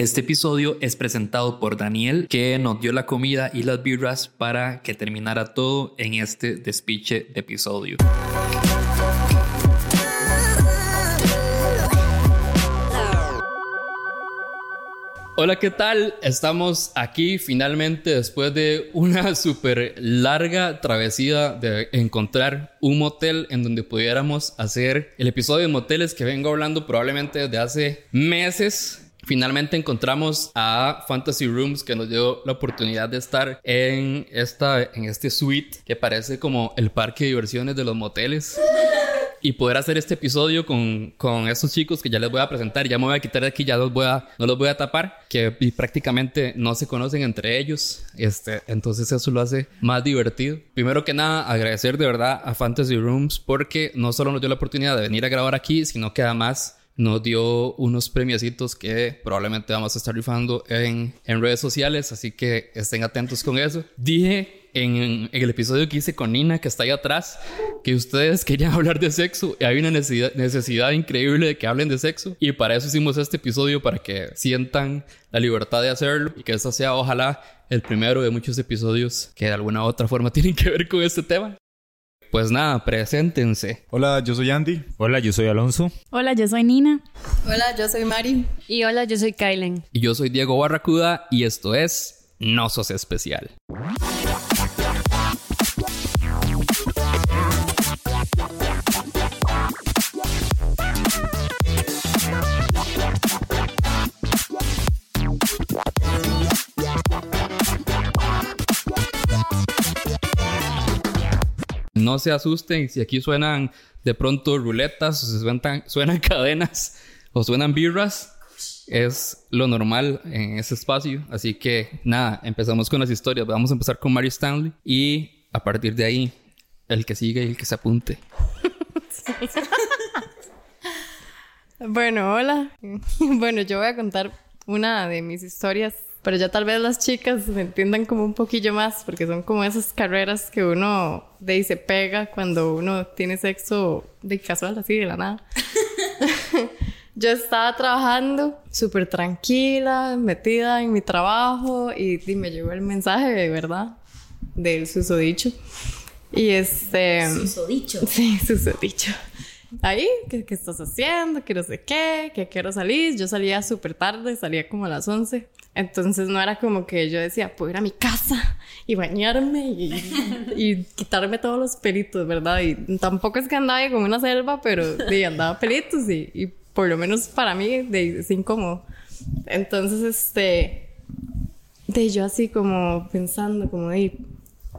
Este episodio es presentado por Daniel, que nos dio la comida y las birras para que terminara todo en este despiche de episodio. Hola, ¿qué tal? Estamos aquí finalmente después de una súper larga travesía de encontrar un motel en donde pudiéramos hacer el episodio de moteles que vengo hablando probablemente desde hace meses. Finalmente encontramos a Fantasy Rooms que nos dio la oportunidad de estar en, esta, en este suite que parece como el parque de diversiones de los moteles y poder hacer este episodio con, con estos chicos que ya les voy a presentar. Ya me voy a quitar de aquí, ya los voy a, no los voy a tapar, que prácticamente no se conocen entre ellos. Este, entonces eso lo hace más divertido. Primero que nada, agradecer de verdad a Fantasy Rooms porque no solo nos dio la oportunidad de venir a grabar aquí, sino que además nos dio unos premiecitos que probablemente vamos a estar rifando en, en redes sociales, así que estén atentos con eso. Dije en, el episodio que hice con Nina, que está ahí atrás, que ustedes querían hablar de sexo y hay una necesidad, necesidad increíble de que hablen de sexo. Y para eso hicimos este episodio, para que sientan la libertad de hacerlo y que este sea, ojalá, el primero de muchos episodios que de alguna otra forma tienen que ver con este tema. Pues nada, preséntense. Hola, yo soy Andy. Hola, yo soy Alonso. Hola, yo soy Nina. Hola, yo soy Mari. Y hola, yo soy Kylen. Y yo soy Diego Barracuda y esto es No Sos Especial. No se asusten si aquí suenan de pronto ruletas suenan, suenan cadenas o suenan birras. Es lo normal en ese espacio. Así que nada, empezamos con las historias. Vamos a empezar con Mary Stanley y a partir de ahí, el que sigue y el que se apunte. bueno, hola. bueno, yo voy a contar una de mis historias pero ya tal vez las chicas se entiendan como un poquillo más, porque son como esas carreras que uno de ahí se pega cuando uno tiene sexo de casual, así de la nada. Yo estaba trabajando súper tranquila, metida en mi trabajo y, me llegó el mensaje, de verdad, del susodicho. Y este... Susodicho. Sí, susodicho ahí, ¿qué, ¿qué, estás haciendo? Que no sé qué, que quiero salir. Yo salía súper tarde, salía como a las 11. Entonces no era como que yo decía, puedo ir a mi casa y bañarme y, quitarme todos los pelitos, ¿verdad? Y tampoco es que andaba como una selva, pero de, andaba pelitos y, por lo menos para mí de, es incómodo. Entonces, este, de yo así como pensando, como de,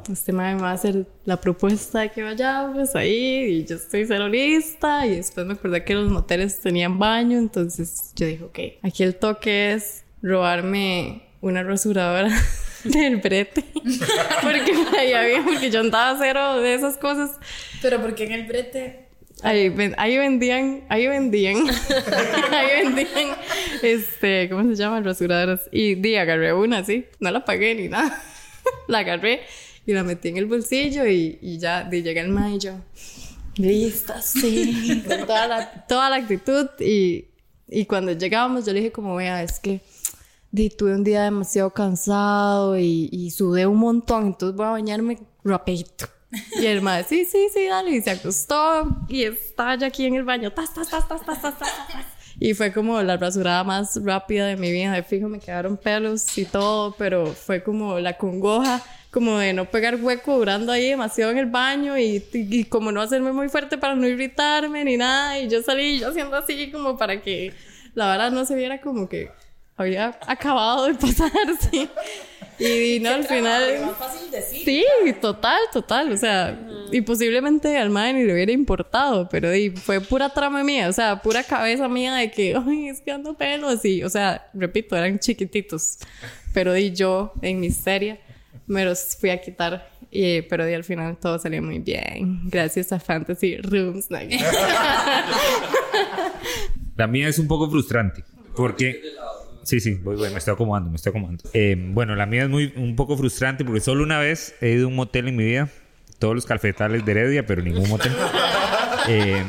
este me va a hacer la propuesta de que vayamos ahí y yo estoy cero lista y después me acordé que los moteles tenían baño, entonces yo dije, ok, aquí el toque es robarme una rasuradora del brete. porque ahí había, porque yo andaba cero de esas cosas. Pero porque en el brete. Ahí, ahí vendían, ahí vendían, ahí vendían, este, ¿cómo se llama? Rasuradoras. Y di, agarré una, sí, no la pagué ni nada. la agarré y la metí en el bolsillo y, y ya di, llegué al mayo. y yo, lista, sí, con toda la, toda la actitud. Y, y cuando llegábamos, yo le dije, como vea, es que di, tuve un día demasiado cansado y, y sudé un montón, entonces voy a bañarme rapidito. Y el madre, sí, sí, sí, dale. Y se acostó y estaba ya aquí en el baño. Tas, tas, tas, tas, tas, tas, tas, Y fue como la rasurada más rápida de mi vida. De fijo, me quedaron pelos y todo, pero fue como la congoja, como de no pegar hueco durando ahí demasiado en el baño y, y, como no hacerme muy fuerte para no irritarme ni nada. Y yo salí yo haciendo así como para que la verdad no se viera como que había acabado de pasar, sí. Y, no, al final. Más fácil decir, sí, total, total. O sea, y posiblemente al madre ni le hubiera importado, pero fue pura trama mía, o sea, pura cabeza mía de que, ay, es que ando pelos. Y, o sea, repito, eran chiquititos. Pero di yo, en miseria, me los fui a quitar. Y, pero al final todo salió muy bien. Gracias a Fantasy Rooms. La mía es un poco frustrante. Porque Sí, sí, voy, voy, me estoy acomodando, me estoy acomodando. Eh, bueno, la mía es muy, un poco frustrante porque solo una vez he ido a un motel en mi vida. Todos los calfetales de Heredia, pero ningún motel. Eh,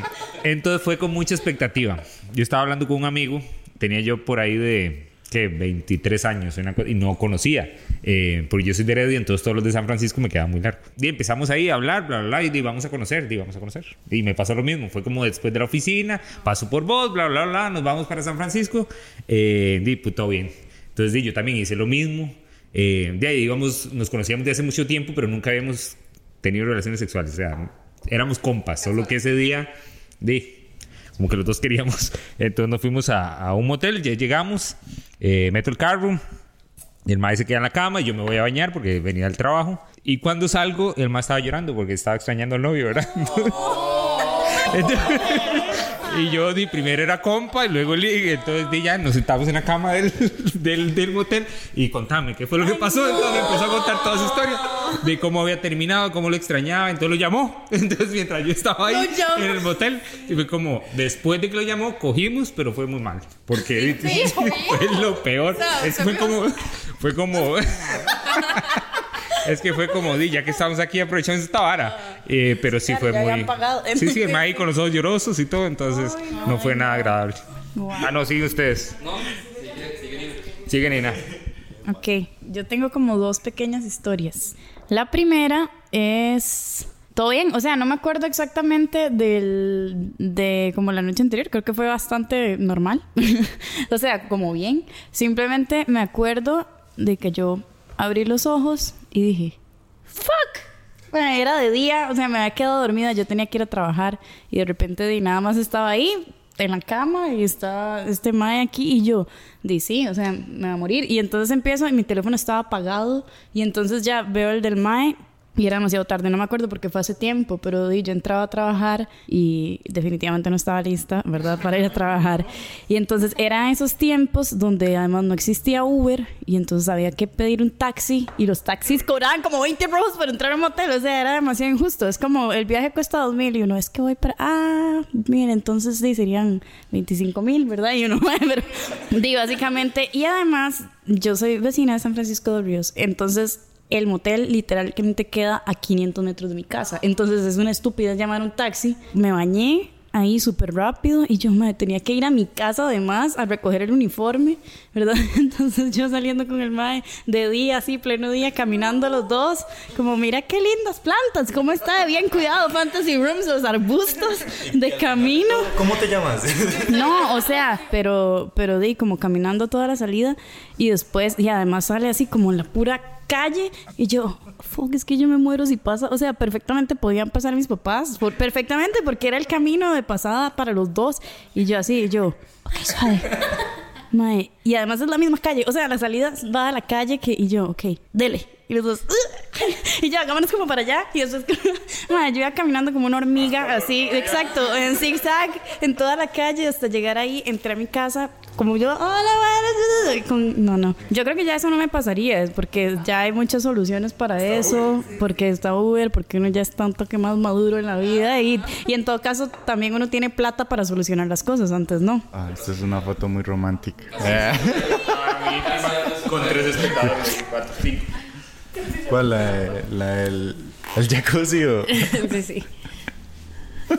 entonces fue con mucha expectativa. Yo estaba hablando con un amigo, tenía yo por ahí de que 23 años una y no conocía. Eh, porque yo soy de Heredia, entonces todos los de San Francisco me quedaban muy largo. Y empezamos ahí a hablar, bla, bla, bla, y vamos a conocer, di, vamos a conocer. Y me pasó lo mismo, fue como después de la oficina, paso por vos, bla, bla, bla, nos vamos para San Francisco. Eh, di, pues todo bien. Entonces di, yo también hice lo mismo. Eh, de ahí, digamos, nos conocíamos de hace mucho tiempo, pero nunca habíamos tenido relaciones sexuales. O sea, éramos compas, solo que ese día, di, como que los dos queríamos. Entonces nos fuimos a, un motel, ya llegamos, eh, meto el carro, el maestro se queda en la cama y yo me voy a bañar porque venía del trabajo. Y cuando salgo, el maestro estaba llorando porque estaba extrañando al novio, ¿verdad? y yo di, primero era compa y luego ligue. Entonces di, ya nos sentamos en la cama del, del, del motel y contame qué fue lo que pasó. Entonces me empezó a contar toda su historia de cómo había terminado, cómo lo extrañaba. Entonces lo llamó. Entonces mientras yo estaba ahí en el motel, y fue como, después de que lo llamó, cogimos, pero fue muy mal. Porque fue lo peor. Es fue como, fue como, es que fue como, di, ya que estamos aquí, aprovechamos esta vara. Eh, pero sí Claro, fue ya muy. habían pagado. Sí, sí, el ahí con los ojos llorosos y todo, entonces no fue nada agradable. Ah, no, siguen ustedes. Sigue Nina. Ok, yo tengo como dos pequeñas historias. La primera es... Todo bien, o sea, no me acuerdo exactamente del, de como la noche anterior, creo que fue bastante normal. o sea, como bien. Simplemente me acuerdo de que yo abrí los ojos y dije, fuck. Bueno, era de día, o sea, me había quedado dormida, yo tenía que ir a trabajar y de repente di, nada más estaba ahí en la cama y está este mae aquí y yo, di sí, o sea, me va a morir. Y entonces empiezo y mi teléfono estaba apagado y entonces ya veo el del mae y era demasiado tarde, no me acuerdo porque fue hace tiempo, pero yo entraba a trabajar y definitivamente no estaba lista, ¿verdad? Para ir a trabajar. Y entonces eran esos tiempos donde además no existía Uber y entonces había que pedir un taxi y los taxis cobraban como 20 rojos por entrar a un motel, o sea, era demasiado injusto. Es como el viaje cuesta 2 mil y uno es que voy para, ah, mira, entonces sí, serían 25 mil, ¿verdad? Y uno, pero, di, básicamente, y además yo soy vecina de San Francisco de Ríos, entonces el motel literalmente queda a 500 metros de mi casa. Entonces es una estupidez llamar un taxi. Me bañé ahí súper rápido y yo me tenía que ir a mi casa además a recoger el uniforme, ¿verdad? Entonces yo saliendo con el mae de día, así pleno día, caminando los dos, como mira qué lindas plantas, cómo está de bien cuidado Fantasy Rooms, los arbustos de camino. ¿Cómo te llamas? No, o sea, pero, pero di como caminando toda la salida y después, y además sale así como la pura calle y yo, fuck, es que yo me muero si pasa, o sea, perfectamente podían pasar mis papás, por, perfectamente porque era el camino de pasada para los dos y yo así, y yo, ok, suave. Mae, y además es la misma calle, o sea, la salida va a la calle que, y yo, ok, dele. Y los dos, y ya, hagámonos como para allá. Y después, mae, yo iba caminando como una hormiga, así, exacto, en zigzag, en toda la calle, hasta llegar ahí, entré a mi casa, como yo, hola, buenas", con- no, no. Yo creo que ya eso no me pasaría, es porque ya hay muchas soluciones para eso, porque está Uber, porque uno ya está un toque más maduro en la vida, y, y en todo caso, también uno tiene plata para solucionar las cosas, antes no. Ah, esta es una foto muy romántica. Con tres espectadores, cuatro, cinco. ¿Cuál? La, la del el jacuzzi o...? sí, sí.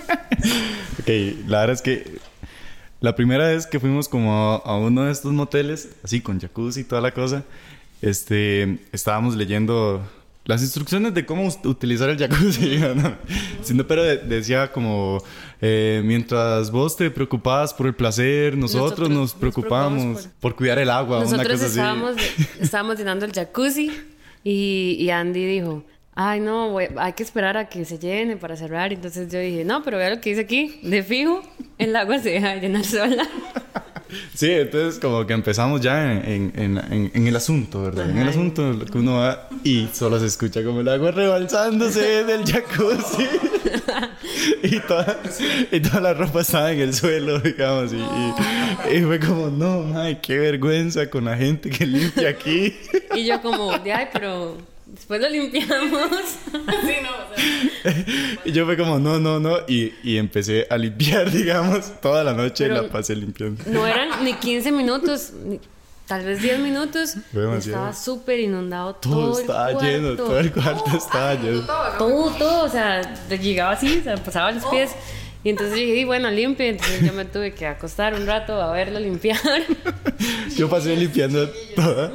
Ok, la verdad es que la primera vez que fuimos como a, a uno de estos moteles, así con jacuzzi y toda la cosa, este, estábamos leyendo las instrucciones de cómo utilizar el jacuzzi, ¿no? Sino, pero de- decía como, eh, mientras vos te preocupabas por el placer, nosotros, Nosotros nos nos preocupamos preocupamos por... cuidar el agua, una Nosotros cosa estábamos, así. estábamos llenando el jacuzzi y, y Andy dijo, ay no, voy- hay que esperar a que se llene para cerrar. Entonces yo dije, no, pero vea lo que dice aquí, de fijo, el agua se deja de llenar sola. Sí, entonces como que empezamos ya en, en, en, en el asunto, ¿verdad? En el asunto que uno va y solo se escucha como el agua rebalsándose del jacuzzi. y, toda, y toda la ropa estaba en el suelo, digamos. Y, y, y fue como, no, ay, qué vergüenza con la gente que limpia aquí. Y yo como, ay, pero después lo limpiamos. y yo fue como, no, no, no. Y, y empecé a limpiar, digamos. Toda la noche Pero- la pasé limpiando. No eran ni 15 minutos, ni- tal vez 10 minutos. Estaba súper inundado todo, Todo el estaba cuarto. lleno, todo el cuarto estaba lleno. Todo, todo, o sea, llegaba así, o sea, pasaba los pies. Y entonces yo dije, "Y bueno, limpie. Entonces yo me tuve que acostar un rato a verlo limpiar. Yo pasé limpiando toda.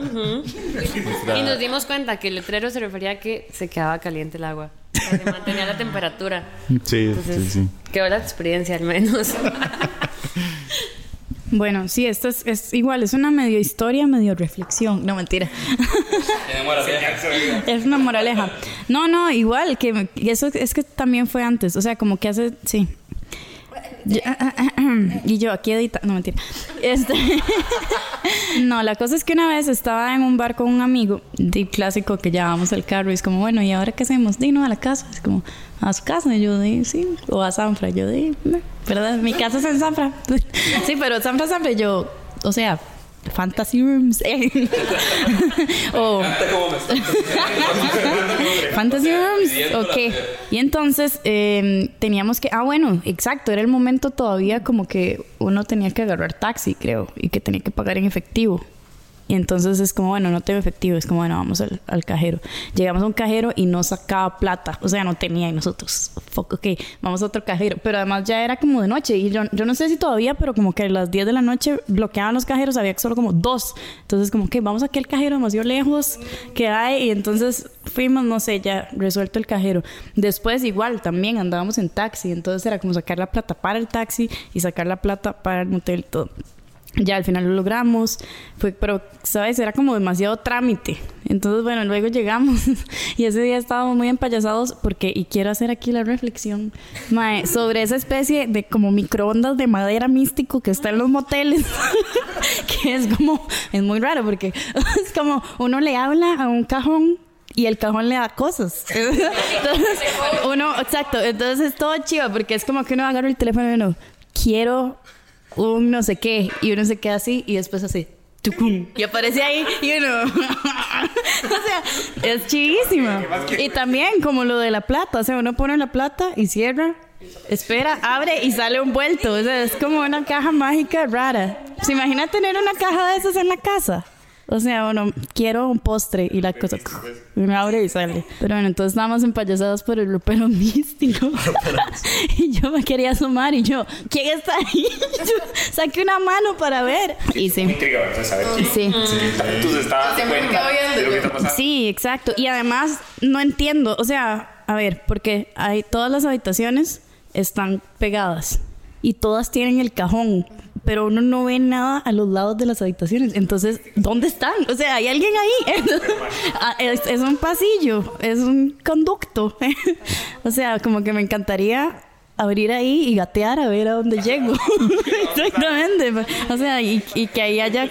y nos dimos cuenta que el letrero se refería a que se quedaba caliente el agua. O sea, se mantenía la temperatura. Sí, Entonces, sí, sí. quedó la experiencia al menos. Bueno, sí, esto es, es igual, es una medio historia, medio reflexión. No, mentira. es una moraleja. No, no, igual, que me- y eso es que también fue antes. O sea, como que hace, sí. Yo- y yo aquí edita, no mentira. Este, no, la cosa es que una vez estaba en un bar con un amigo, de clásico que llevábamos el carro y es como, bueno, ¿y ahora qué hacemos? Di, no, a la casa. Es como, a su casa. Y yo di, sí, o a Sanfra. Yo di, ¿verdad? Mi casa es en Sanfra. sí, pero Sanfra, Sanfra, yo, o sea, Fantasy Rooms. o Fantasy Rooms, ok. Y entonces eh, teníamos que, ah bueno, exacto, era el momento todavía como que uno tenía que agarrar taxi, creo, y que tenía que pagar en efectivo. Y entonces es como, bueno, no tengo efectivo, es como, bueno, vamos al, cajero. Llegamos a un cajero y no sacaba plata, o sea, no tenía y nosotros, fuck, ok, vamos a otro cajero. Pero además ya era como de noche y yo, yo no sé si todavía, pero como que a las 10 de la noche bloqueaban los cajeros, había solo como dos. Entonces como que vamos aquí al cajero demasiado lejos que hay y entonces fuimos, no sé, ya resuelto el cajero. Después igual también andábamos en taxi, entonces era como sacar la plata para el taxi y sacar la plata para el motel y todo. Ya al final lo logramos, fue, pero, ¿sabes? Era como demasiado trámite. Entonces, bueno, luego llegamos y ese día estábamos muy empayasados porque, y quiero hacer aquí la reflexión, mae, sobre esa especie de como microondas de madera místico que está en los moteles, que es como, es muy raro porque es como uno le habla a un cajón y el cajón le da cosas. Entonces, uno, exacto, entonces es todo chido porque es como que uno agarra el teléfono y uno, quiero un no sé qué, y uno se queda así y después así. Y aparece ahí y uno. o sea, es chivísimo. Y también como lo de la plata, o sea, uno pone la plata y cierra, espera, abre y sale un vuelto. O sea, es como una caja mágica rara. ¿Se imagina tener una caja de esas en la casa? O sea, bueno, quiero un postre y la cosa me abre y sale. Pero bueno, entonces estábamos empayasados por el ropero místico. y yo me quería asomar y yo, ¿quién está ahí? yo saqué una mano para ver. Y sí. Intriga, ¿verdad? Saber quién. Sí. Entonces estaba. Sí, exacto. Y además, no entiendo. O sea, a ver, porque hay todas las habitaciones están pegadas y todas tienen el cajón, pero uno no ve nada a los lados de las habitaciones. Entonces, ¿dónde están? O sea, hay alguien ahí. Ah, es, es un pasillo, es un conducto. o sea, como que me encantaría abrir ahí y gatear a ver a dónde llego. Exactamente. O sea, y, y que ahí haya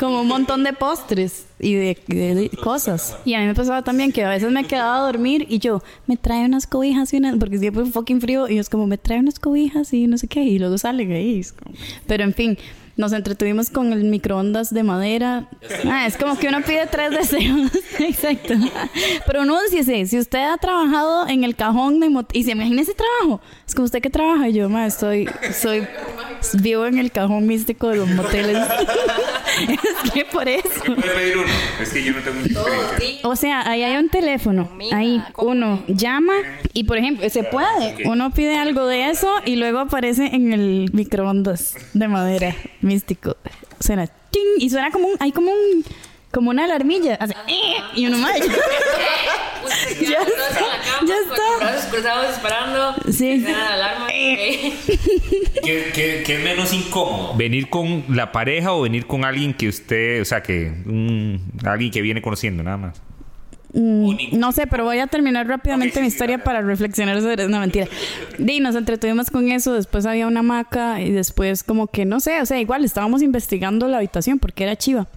como un montón de postres y de, de- cosas. Y a mí me pasaba también que a veces me quedaba a dormir y yo, me trae unas cobijas y una, porque siempre fue fucking frío y es como, me trae unas cobijas y no sé qué, y luego salen ahí. Pero en fin. Nos entretuvimos con el microondas de madera. Ah, es como que uno pide tres deseos. Exacto. Pronúnciese. Si usted ha trabajado en el cajón de mot y se imagina ese trabajo, es como usted que trabaja. Y yo, ma, estoy, soy, vivo en el cajón místico de los moteles. es que por eso. Pedir uno. Es que yo no tengo experiencia. O sea, ahí hay un teléfono. Ahí uno llama y, por ejemplo, se puede. Uno pide algo de eso y luego aparece en el microondas de madera místico. Suena ting, y suena como un, hay como un, como una alarmilla. Hace, "Eh", y uno más. Usted Ya está, ya con los está. brazos cruzados esperando. Sí. alarma. ok. ¿Qué, qué, qué es menos incómodo? ¿Venir con la pareja o venir con alguien que usted, o sea, que mm, alguien que viene conociendo nada más? Mm, no sé, pero voy a terminar rápidamente mi historia para reflexionar sobre No, mentira. Y nos entretuvimos con eso. Después había una hamaca y después, como que no sé, o sea, igual estábamos investigando la habitación porque era chiva.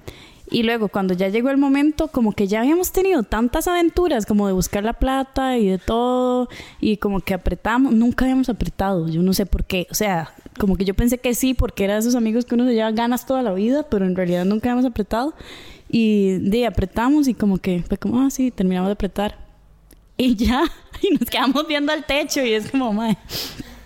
Y luego, cuando ya llegó el momento, como que ya habíamos tenido tantas aventuras, como de buscar la plata y de todo, y como que apretamos, nunca habíamos apretado, yo no sé por qué, o sea, como que yo pensé que sí, porque era de esos amigos que uno se lleva ganas toda la vida, pero en realidad nunca habíamos apretado. Y de apretamos y como que fue como, ah, sí, terminamos de apretar. Y ya, y nos quedamos viendo al techo y es como, madre,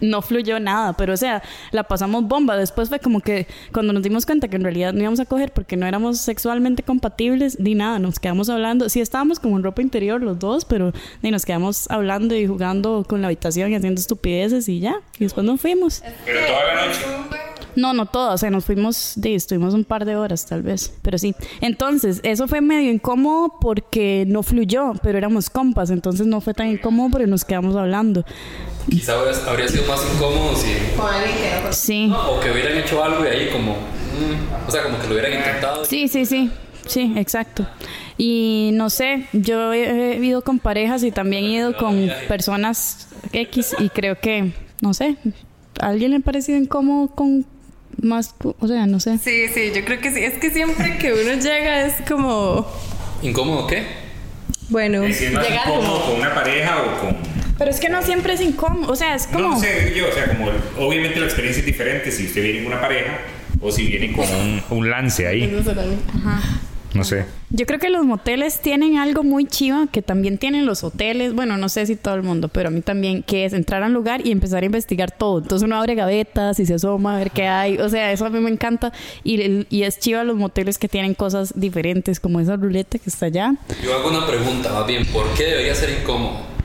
no fluyó nada, pero o sea, la pasamos bomba. Después fue como que cuando nos dimos cuenta que en realidad no íbamos a coger porque no éramos sexualmente compatibles, ni nada, nos quedamos hablando. Sí estábamos como en ropa interior los dos, pero ni nos quedamos hablando y jugando con la habitación y haciendo estupideces y ya. Y después nos fuimos. Pero toda la noche. No, no todas, o sea, nos fuimos, de, estuvimos un par de horas tal vez, pero sí. Entonces, eso fue medio incómodo porque no fluyó, pero éramos compas, entonces no fue tan incómodo porque nos quedamos hablando. Quizá habría- habría sido más incómodo si... Con alguien que no Sí, no, o que hubieran hecho algo y ahí como... mm, o sea, como que lo hubieran intentado. sí, sí, sí, sí, exacto. Y no sé, yo he, he ido con parejas y también he ido con personas X y creo que, no sé, ¿a alguien le ha parecido incómodo con más, o sea, no sé. Sí, sí, yo creo que sí. Es que siempre que uno llega es como. ¿Incómodo qué? Bueno, es más llegar incómodo como. con una pareja o con... Pero es que no siempre es incómodo, o sea, es como... No sé, yo, o sea, como obviamente la experiencia es diferente si usted viene con una pareja o si viene con un, un lance ahí. No sé. Yo creo que los moteles tienen algo muy chiva que también tienen los hoteles. Bueno, no sé si todo el mundo, pero a mí también, que es entrar a un lugar y empezar a investigar todo. Entonces uno abre gavetas y se asoma a ver qué hay. O sea, eso a mí me encanta. Y, y es chiva los moteles que tienen cosas diferentes, como esa ruleta que está allá. Yo hago una pregunta, más bien, ¿por qué debería ser incómodo?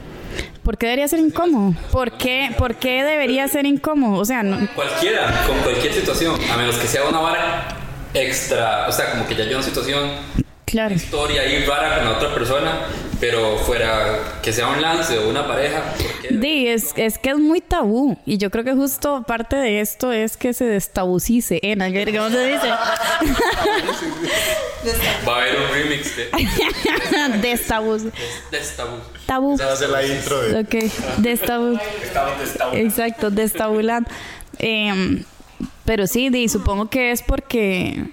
¿Por qué debería ser incómodo? ¿Por qué, ¿Por qué debería ser incómodo? O sea, no, Cualquiera, con cualquier situación, a menos que sea una vara extra, o sea, como que ya hay una situación, claro. historia ahí rara con la otra persona, pero fuera que sea un lance o una pareja. Di, es, es que es muy tabú. Y yo creo que justo parte de esto es que se destabucice. ¿eh? ¿Cómo se dice? Va a haber un remix de Destabuc. Destabú. Tabú. Esa va a ser la intro de... Ok, destabu. Exacto, destabulando. Em, pero sí, di, supongo que es porque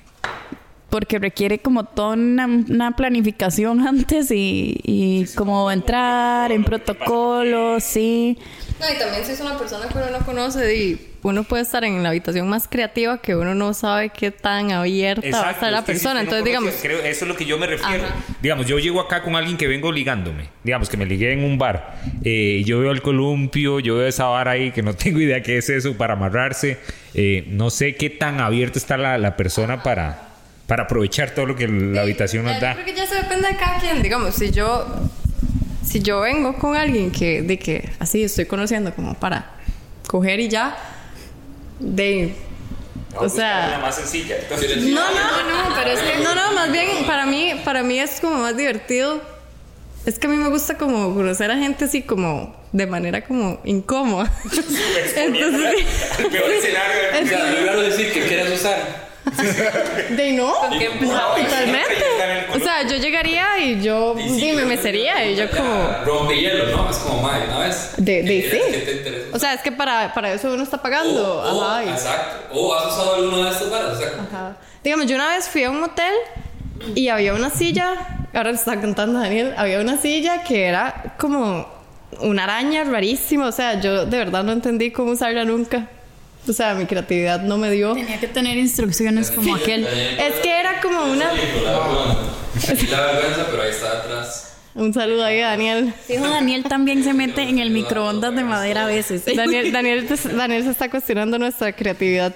porque requiere como toda una, una planificación antes y, y como entrar en protocolos, sí. No, y también si es una persona que uno no conoce y uno puede estar en la habitación más creativa que uno no sabe qué tan abierta va a estar la es que si persona. Entonces, digamos, creo- eso es lo que yo me refiero. Ajá. Digamos, yo llego acá con alguien que vengo ligándome. Digamos, que me ligué en un bar. Eh, yo veo el columpio, yo veo esa vara ahí que no tengo idea qué es eso para amarrarse. Eh, no sé qué tan abierta está la, la persona para, para aprovechar todo lo que la habitación nos Eh, da. Yo creo que ya se depende de cada quien. Digamos, si yo, si yo vengo con alguien que, de que así estoy conociendo como para coger y ya, de. O sea. más sencilla. No, no, no, pero es que. No, no, más bien para mí, para mí es como más divertido. Es que a mí me gusta como conocer a gente así como de manera como incómoda. Entonces, el peor escenario. O sea, yo quiero decir que quieres usar. De no, totalmente. O sea, yo llegaría y yo dime, me sería y yo como Rompe hielo, ¿no? Es como, madre, ¿no ves? De- de- sí. O sea, es que para, para eso uno está pagando. O- o- Ajá, y- exacto. O has usado alguno de estos varas, o sea, Ajá. Digamos, yo una vez fui a un hotel y había una silla, ahora le estaba contando Daniel, había una silla que era como una araña rarísima, o sea, yo de verdad no entendí cómo usarla nunca. O sea, mi creatividad no me dio. Tenía que tener instrucciones como aquel. Es que era como una... La vergüenza, pero ahí está atrás. Un saludo ahí a Daniel. Fijo, Daniel también se mete en el microondas de madera a veces. Daniel, Daniel, Daniel se está cuestionando nuestra creatividad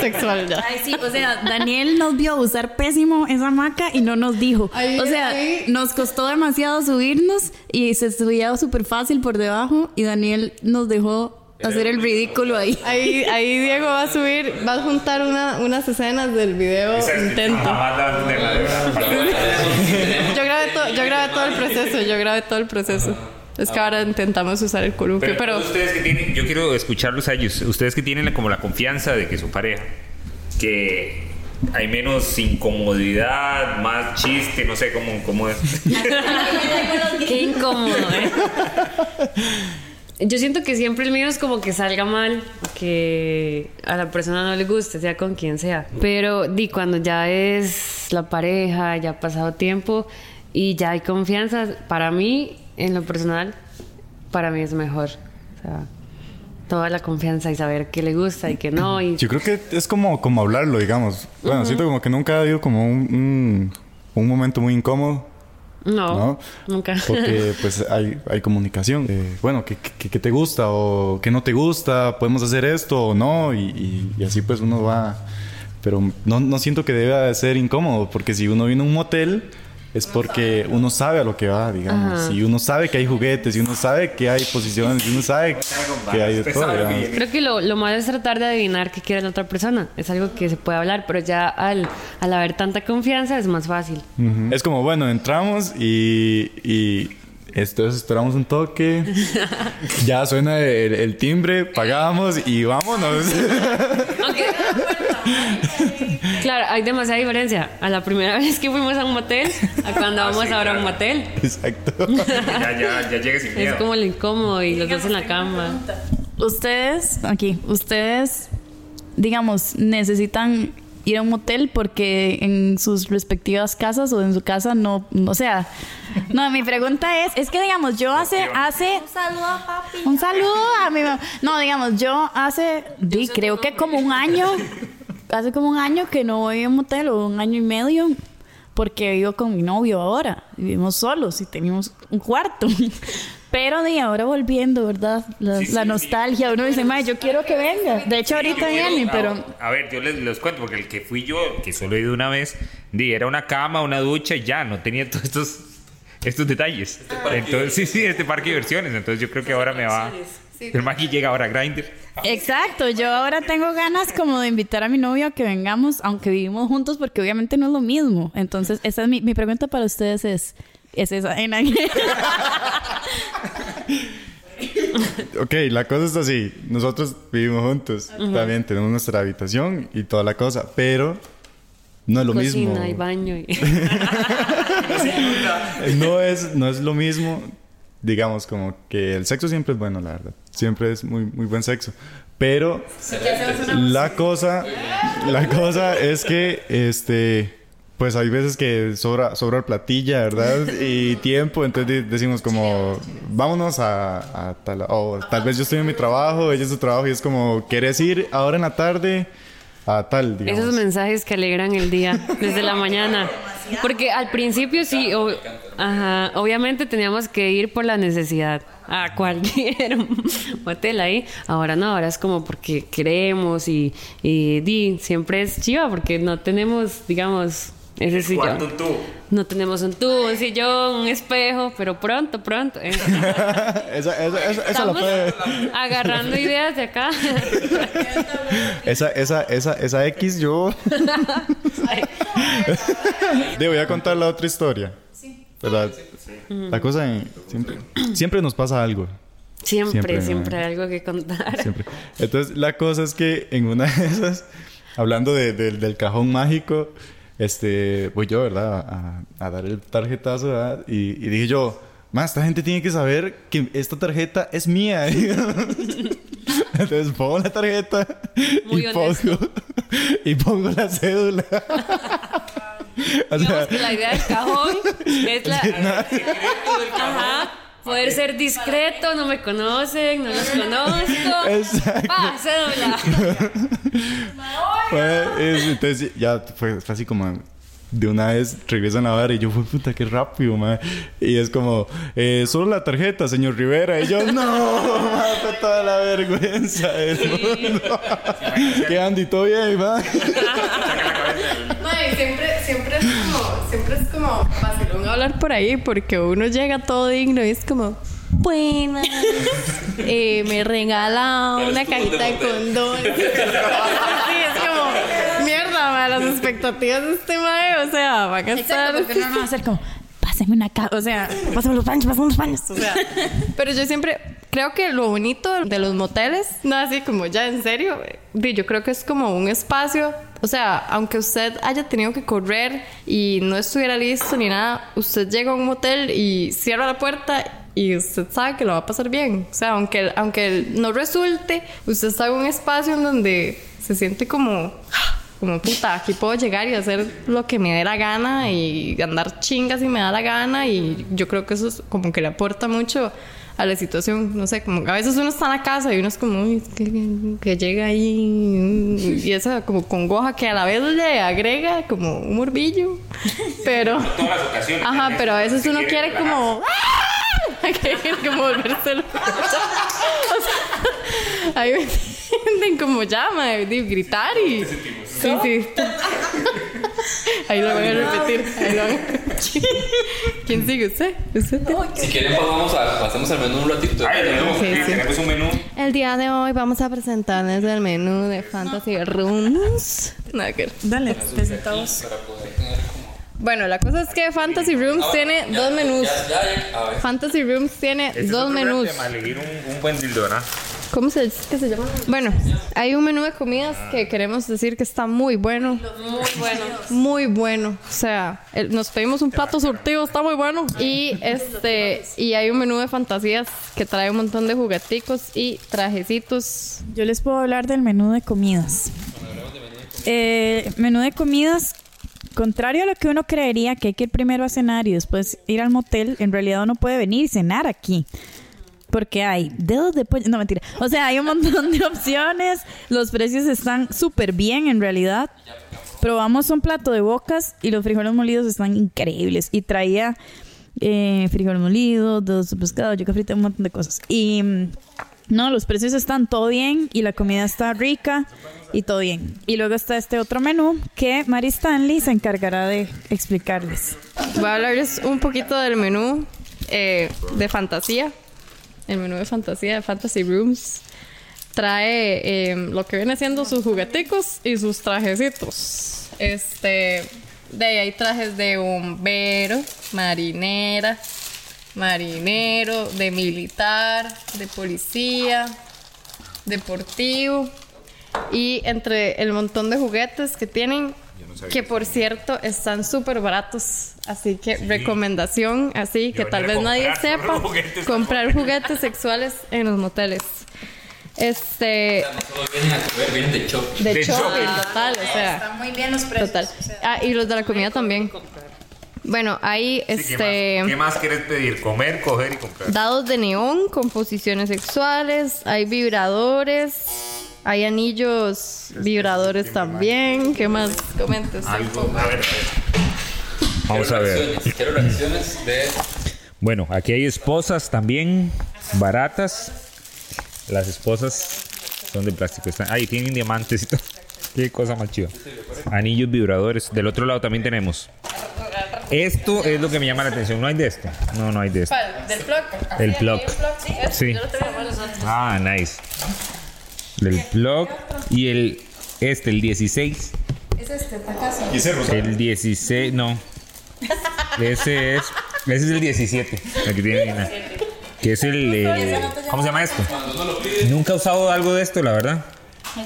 sexual ya. Ay, sí, o sea, Daniel nos vio usar pésimo esa maca y no nos dijo. O sea, nos costó demasiado subirnos y se subía súper fácil por debajo y Daniel nos dejó hacer el ridículo ahí. Ahí, ahí Diego va a subir, va a juntar una, unas escenas del video intento. Yo grabé, todo, yo grabé todo el proceso, yo grabé todo el proceso. Es que ahora intentamos usar el columpio, Pero, pero, ustedes que tienen, yo quiero escucharlos a ellos. Ustedes que tienen como la confianza de que su pareja, que hay menos incomodidad, más chiste, no sé cómo, cómo es. Qué incómodo, ¿eh? Yo siento que siempre el mío es como que salga mal, que a la persona no le guste, sea con quien sea. Pero di, cuando ya es la pareja, ya ha pasado tiempo y ya hay confianza, para mí, en lo personal, para mí es mejor. O sea, toda la confianza y saber qué le gusta y qué no. Y Yo creo que es como, como hablarlo, digamos. Bueno, siento como que nunca ha habido como un, un, un momento muy incómodo. No, nunca. Porque pues hay, hay comunicación. Eh, bueno, ¿qué, qué, qué te gusta o qué no te gusta? ¿Podemos hacer esto o no? Y, y- y así pues uno va... Pero no, no siento que deba de ser incómodo, porque si uno viene a un motel es porque uno sabe a lo que va, digamos. Ajá. Y uno sabe que hay juguetes, y uno sabe que hay posiciones, y uno sabe que hay de todo. digamos. Creo que lo, lo malo es tratar de adivinar qué quiere la otra persona. Es algo que se puede hablar, pero ya al, al haber tanta confianza es más fácil. Es como, bueno, entramos y, y entonces esperamos un toque, ya suena el, el timbre, pagamos y vámonos. Claro, hay demasiada diferencia. A la primera vez que fuimos a un motel, a cuando vamos ahora a un motel. Exacto. Ya, ya, ya sin Es miedo. como lo incómodo y los dos en la cama. Ustedes, aquí, ustedes, digamos, necesitan ir a un motel porque en sus respectivas casas o en su casa no, o sea, no, mi pregunta es, es que digamos, yo hace, hace, Un saludo a papi. un saludo a mi mamá. No, digamos, yo hace, di, creo que como un año, hace como un año que no voy a un motel o un año y medio porque vivo con mi novio ahora. Vivimos solos y tenemos un cuarto. Pero de ahora volviendo, ¿verdad? La, la nostalgia. Uno dice, "Mae, yo quiero que venga. De hecho, ahorita viene, pero... A ver, yo les, les cuento, porque el que fui yo, que solo he ido una vez, di, era una cama, una ducha y ya, no tenía todos estos, estos detalles. Entonces, sí, sí, este parque de diversiones. Entonces yo creo que ahora me va... El Maggi llega ahora a Grindr. Exacto, yo ahora tengo ganas como de invitar a mi novio a que vengamos, aunque vivimos juntos, porque obviamente no es lo mismo. Entonces, esa es mi, mi pregunta para ustedes es, es esa. En ok, la cosa es así. Nosotros vivimos juntos. También tenemos nuestra habitación y toda la cosa. Pero no es lo Cocina mismo. y baño. y- No es, no es lo mismo. Digamos, como que el sexo siempre es bueno, la verdad. Siempre es muy, muy buen sexo. Pero la cosa, la cosa es que, este, pues hay veces que sobra, sobra platilla, ¿verdad? Y tiempo, entonces de- decimos como, vámonos a, a tal, o tal vez yo estoy en mi trabajo, ella en su trabajo y es como, ¿quieres ir ahora en la tarde a tal, digamos? Esos mensajes que alegran el día desde la mañana. Porque al principio sí, o- ajá, obviamente teníamos que ir por la necesidad a cualquier motel ahí. Ahora no, ahora es como porque queremos y, y di, siempre es chiva porque no tenemos, digamos, ese sillón. ¿Cuánto tú? No tenemos un tubo, un sillón, un espejo, pero pronto, pronto. esa, esa, esa, esa la Estamos puede- agarrando ideas de acá. Esa, esa, esa, esa X yo... Le voy a contar la otra historia. ¿Verdad? La cosa es, siempre, siempre nos pasa algo. Siempre, Siempre, hay algo que contar. Siempre. Entonces, la cosa es que en una de esas, hablando de- de- del cajón mágico, este, voy yo, ¿verdad? A, a dar el tarjetazo, ¿verdad? Y, y dije yo, más, esta gente tiene que saber que esta tarjeta es mía. Entonces pongo la tarjeta Muy y honesto. pongo, y pongo la cédula. O sea, Digamos que la idea del cajón es la... Ajá. Poder ser discreto, no me conocen, no los conozco. Exacto. ¡Ah, cédula! Fue- es- entonces ya fue, fue así como de una vez regresan a ver y yo fue puta qué rápido man. y es como eh, solo la tarjeta señor Rivera y yo no fue toda la vergüenza del mundo que Andy todo bien man? Mae, siempre, siempre es como, siempre es como hablar por ahí porque uno llega todo digno y es como, buenas, eh, me regala una cajita de condones. sí, es como, mierda, las expectativas de este mae, o sea, van a estar... Exacto, porque no no va a ser como, pásame una caja, o sea, pásame los baños, pásame los baños. O sea, pero yo siempre creo que lo bonito de los moteles, no así como ya en serio, yo creo que es como un espacio, o sea, aunque usted haya tenido que correr y no estuviera listo ni nada, usted llega a un motel y cierra la puerta y usted sabe que lo va a pasar bien. O sea, aunque, aunque no resulte, usted está en un espacio en donde se siente como como puta, aquí puedo llegar y hacer lo que me dé la gana y andar chingas si me da la gana y yo creo que eso es como que le aporta mucho a la situación. No sé, como a veces uno está en la casa y uno es como, uy, que, que- llega ahí y esa como congoja que a la vez le agrega como un morbillo. Pero. todas las ocasiones. Ajá, pero a veces uno quiere como. ¡Ah! Quiere como. O sea, ahí me entienden como llama, gritar y. Sí, sí. Ahí lo van a repetir. Ahí lo van a. ¿Quién sigue? ¿Usted? ¿Usted? Si quieren, pasamos, a, pasamos al menú un ratito. Ay, menú. Sí, sí. Tenemos un menú. El día de hoy vamos a presentarles el menú de Fantasy Rooms. Nada que. Dale, presentamos. Bueno, la cosa es que Fantasy Rooms tiene dos menús. Ya, ya, ya. Fantasy Rooms tiene Este es dos menús. tema, elegir un, un buen dildo, ¿verdad? ¿Cómo se, qué se llama? Bueno, hay un menú de comidas que queremos decir que está muy bueno. Muy bueno. Muy bueno. O sea, el- nos pedimos un plato surtido, está muy bueno. Y este, y hay un menú de fantasías que trae un montón de jugueticos y trajecitos. Yo les puedo hablar del menú de comidas. Eh, menú de comidas, contrario a lo que uno creería que hay que ir primero a cenar y después ir al motel, en realidad uno puede venir y cenar aquí. Porque hay dedos de pollo. No, mentira. O sea, hay un montón de opciones. Los precios están súper bien en realidad. Probamos un plato de bocas y los frijoles molidos están increíbles. Y traía eh, frijoles molidos, dedos de pescado, yuca frita, un montón de cosas. Y mm, no, los precios están todo bien y la comida está rica y todo bien. Y luego está este otro menú que Mary Stanley se encargará de explicarles. Voy a hablarles un poquito del menú eh, de fantasía. El menú de fantasía de Fantasy Rooms trae eh, lo que viene siendo sus jugueticos y sus trajecitos. Este, de ahí hay trajes de bombero, marinera, marinero, de militar, de policía, deportivo y entre el montón de juguetes que tienen que por cierto están súper baratos así que recomendación así que Yo tal vez nadie sepa juguetes. comprar juguetes sexuales en los moteles este No solo vienen a comer, vienen de shopping. de De shopping shopping. total o sea muy bien los total ah y los de la comida también bueno hay Sí, ¿qué, este más, ¿Qué más quieres pedir? Comer, coger y comprar. dados de neón con posiciones sexuales, hay vibradores, hay anillos vibradores también. ¿Qué más? Comentes. Algo. A ver, a ver. Vamos a ver. Reacciones, Quiero reacciones de. Bueno, aquí hay esposas también baratas. Las esposas son de plástico. Están, ahí tienen diamantes y todo. Qué cosa más chiva. Anillos vibradores. Del otro lado también tenemos. Esto es lo que me llama la atención. ¿No hay de esto? No, no hay de esto. ¿Del plug? El plug. Sí. Ah, nice. Del plug y el este, el 16. Y ese rosado. El 16, no. Ese es. Ese es el 17. El que tiene Nina. Que es el. el- ¿Cómo se llama esto? Nunca he usado algo de esto, la verdad.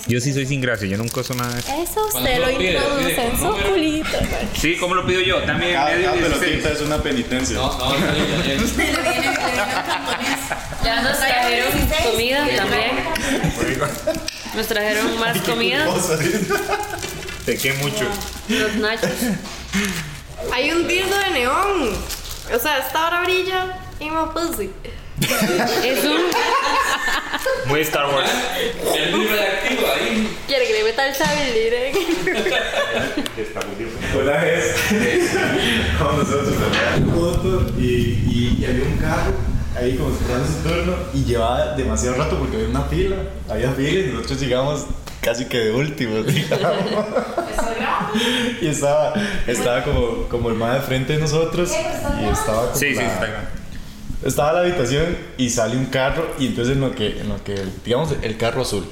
Yo sí soy sin gracia, yo nunca uso nada de esto. Eso usted lo lo pide, introduce pide en su número. culito. Sí, ¿cómo lo pido yo? También Cada, medio cada 16. pelotita es una penitencia. No, no, no, ya, nos trajeron comida también. Nos trajeron más comida. Te qué mucho. Los nachos. Hay un dildo de neón. O sea, esta hora brilla y me pussy. Es un. Muy Star Wars. El muy reactivo ahí. Quiere que le meta el saber, Una vez, cuando nosotros en foto y, y, y había un carro ahí como esperando su turno y llevaba demasiado rato porque había una fila, había fila y nosotros llegamos casi que de último, digamos. y estaba, estaba como, como el más de frente de nosotros y estaba como Sí, sí, la- está grande. estaba la habitación y sale un carro y entonces en lo que, en lo que digamos, el carro azul.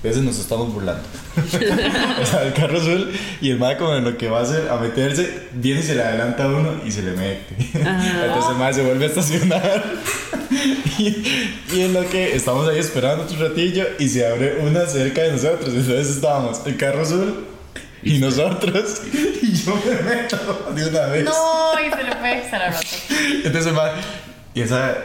A veces nos estamos burlando. o sea, el carro azul y el mae como en lo que va a hacer, a meterse, viene y se le adelanta a uno y se le mete. Entonces el mae se vuelve a estacionar. y, y en lo que estamos ahí esperando otro ratillo y se abre una cerca de nosotros. Entonces estábamos el carro azul y nosotros y yo me meto de una vez. No, y se le fue, se la roto. Entonces, ma, y esa,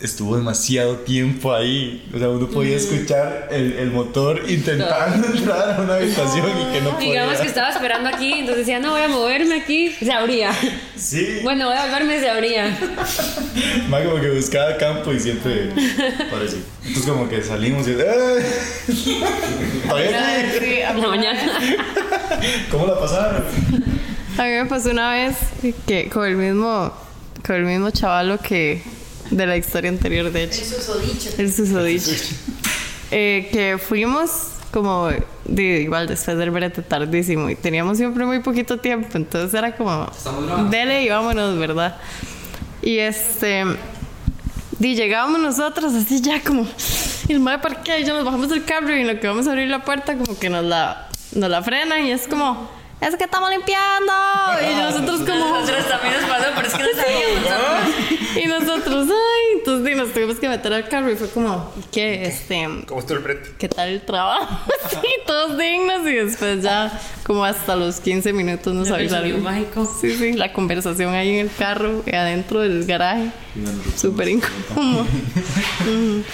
estuvo demasiado tiempo ahí. O sea, uno podía escuchar el, el motor intentando entrar a una habitación y que no podía. Digamos que estaba esperando aquí, entonces decía, no voy a moverme aquí. Se abría. Sí. Bueno, voy a volverme, se abría. Más como que buscaba campo y siempre parecía. Entonces como que salimos y... ¡Ah! ¿Todavía la mañana. ¿Cómo la pasaron? A mí me pasó una vez que con el mismo, con el mismo chavalo que de la historia anterior, de hecho. El susodicho. El susodicho. Eh, que fuimos como de, igual después del brete tardísimo y teníamos siempre muy poquito tiempo, entonces era como dele y vámonos, ¿verdad? Y este y llegábamos nosotros así ya como el madre parquea y ya nos bajamos del carro y en lo que vamos a abrir la puerta como que nos la nos la frenan y es como es que estamos limpiando y nosotros como Nosotros también nos pasó, pero es que no sabíamos. y nosotros ay entonces sí, nos tuvimos que meter al carro y fue como ¿qué? este ¿Cómo estuvo el brete? ¿qué tal el trabajo? sí, todos dignos y después ya como hasta los 15 minutos nos avisaron. mágico. Sí, sí, la conversación ahí en el carro, y adentro del garaje. Súper incómodo.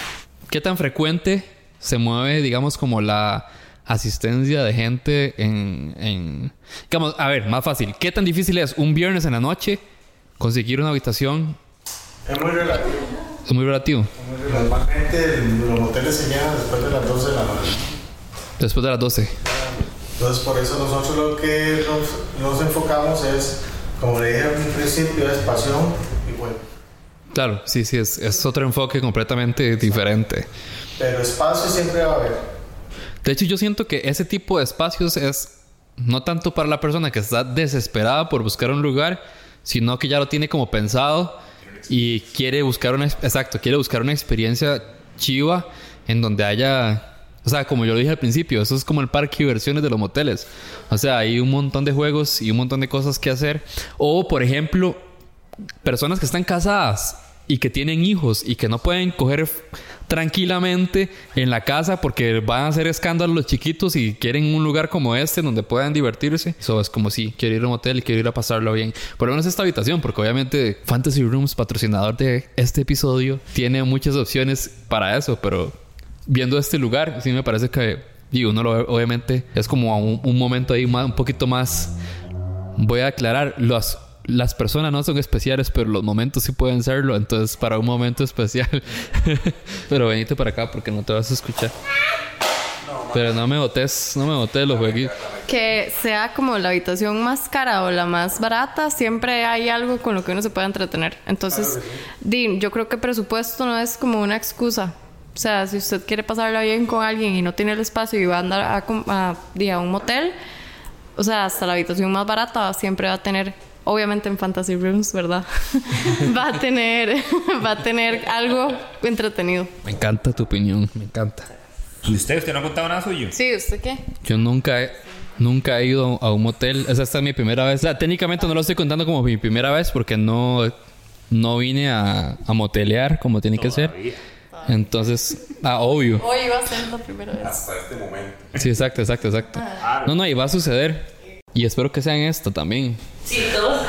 ¿Qué tan frecuente se mueve, digamos, como la asistencia de gente en, en... Digamos, a ver, más fácil. ¿Qué tan difícil es un viernes en la noche conseguir una habitación? Es muy relativo. Es muy relativo. es muy relativo. Normalmente los moteles se llenan después de las 12 de la noche. Después de las 12. Entonces por eso nosotros lo que nos, nos enfocamos es, como le dije en un principio, es pasión y juego. Claro, sí, sí, es, es otro enfoque completamente diferente. Pero espacio siempre va a haber. De hecho, yo siento que ese tipo de espacios es no tanto para la persona que está desesperada por buscar un lugar, sino que ya lo tiene como pensado y quiere buscar una exacto, quiere buscar una experiencia chiva en donde haya o sea, como yo lo dije al principio, eso es como el parque de diversiones de los moteles. O sea, hay un montón de juegos y un montón de cosas que hacer. O, por ejemplo, personas que están casadas y que tienen hijos y que no pueden coger tranquilamente en la casa porque van a hacer escándalo los chiquitos y quieren un lugar como este donde puedan divertirse. Eso es como si quiero ir a un hotel y quiero ir a pasarlo bien. Por lo menos esta habitación, porque obviamente Fantasy Rooms, patrocinador de este episodio, tiene muchas opciones para eso, pero viendo este lugar, sí me parece que, digo, uno lo obviamente es como un, un momento ahí más, un poquito más. Voy a aclarar, los, las personas no son especiales, pero los momentos sí pueden serlo. Entonces, para un momento especial. pero venite para acá porque no te vas a escuchar. Pero no me botes, no me botes los jueguitos. Que sea como la habitación más cara o la más barata, siempre hay algo con lo que uno se pueda entretener. Entonces, di, yo creo que presupuesto no es como una excusa. O sea, si usted quiere pasarla bien con alguien y no tiene el espacio y va a andar a, a, a un motel, o sea, hasta la habitación más barata siempre va a tener, obviamente en Fantasy Rooms, ¿verdad? va a tener, va a tener algo entretenido. Me encanta tu opinión, me encanta. ¿Y usted? ¿Usted no ha contado nada suyo? Sí, ¿usted qué? Yo nunca he, nunca he ido a un motel. Esa esta es mi primera vez. O sea, técnicamente no lo estoy contando como mi primera vez porque no, no vine a, a motelear como tiene que ser. Entonces, ah, obvio. Hoy iba a ser la primera vez. Sí, exacto, exacto, exacto. No, no, y va a suceder. Y espero que sea en esto también. Sí, todos.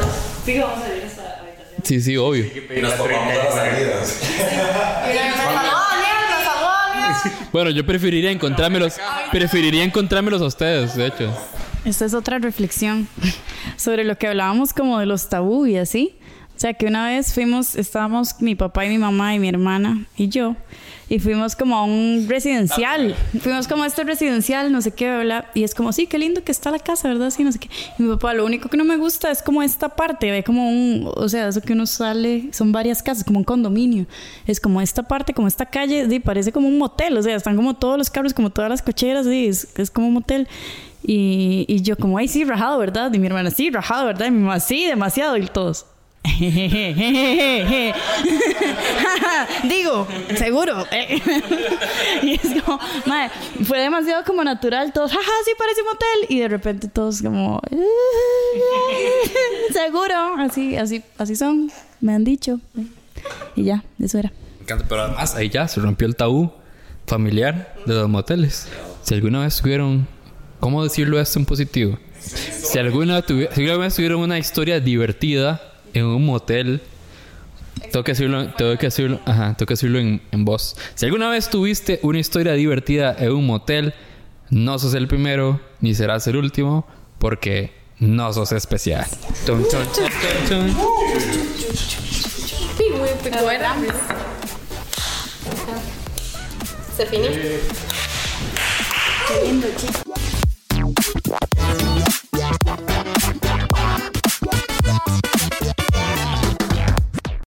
Sí, vamos a ir a esta habitación. Sí, sí, obvio. Y nos tomamos las salidas. Bueno, yo preferiría encontrármelos, preferiría encontrármelos a ustedes, de hecho. Esta es otra reflexión sobre lo que hablábamos como de los tabú y así. O sea, que una vez fuimos, estábamos mi papá y mi mamá y mi hermana y yo, y fuimos como a un residencial. Fuimos como a este residencial, no sé qué, bla, y es como, sí, qué lindo que está la casa, ¿verdad? Sí, no sé qué. Y mi papá, lo único que no me gusta es como esta parte, ve como un, o sea, eso que uno sale, son varias casas, como un condominio. Es como esta parte, como esta calle, sí, parece como un motel, o sea, están como todos los carros, como todas las cocheras, sí, es, es como un motel. Y, y yo como, ay, sí, rajado, ¿verdad? Y mi hermana, sí, rajado, ¿verdad? Y mi mamá, sí, demasiado. Y todos. Digo, seguro. y como, madre, fue demasiado como natural. Todos, jaja, sí, parece un. Y de repente todos como, seguro. Así, así, así son. Me han dicho. Y ya, eso era. Pero además ahí ya se rompió el tabú familiar de los moteles. Si alguna vez tuvieron, ¿cómo decirlo esto en positivo? Si alguna, tuvi- si alguna vez tuvieron una historia divertida en un motel. Tengo que decirlo, tengo que decirlo, ajá, tengo que decirlo en, en voz. Si alguna vez tuviste una historia divertida en un motel, no sos el primero ni serás el último porque no sos especial. Se finí. Qué lindo, chicos.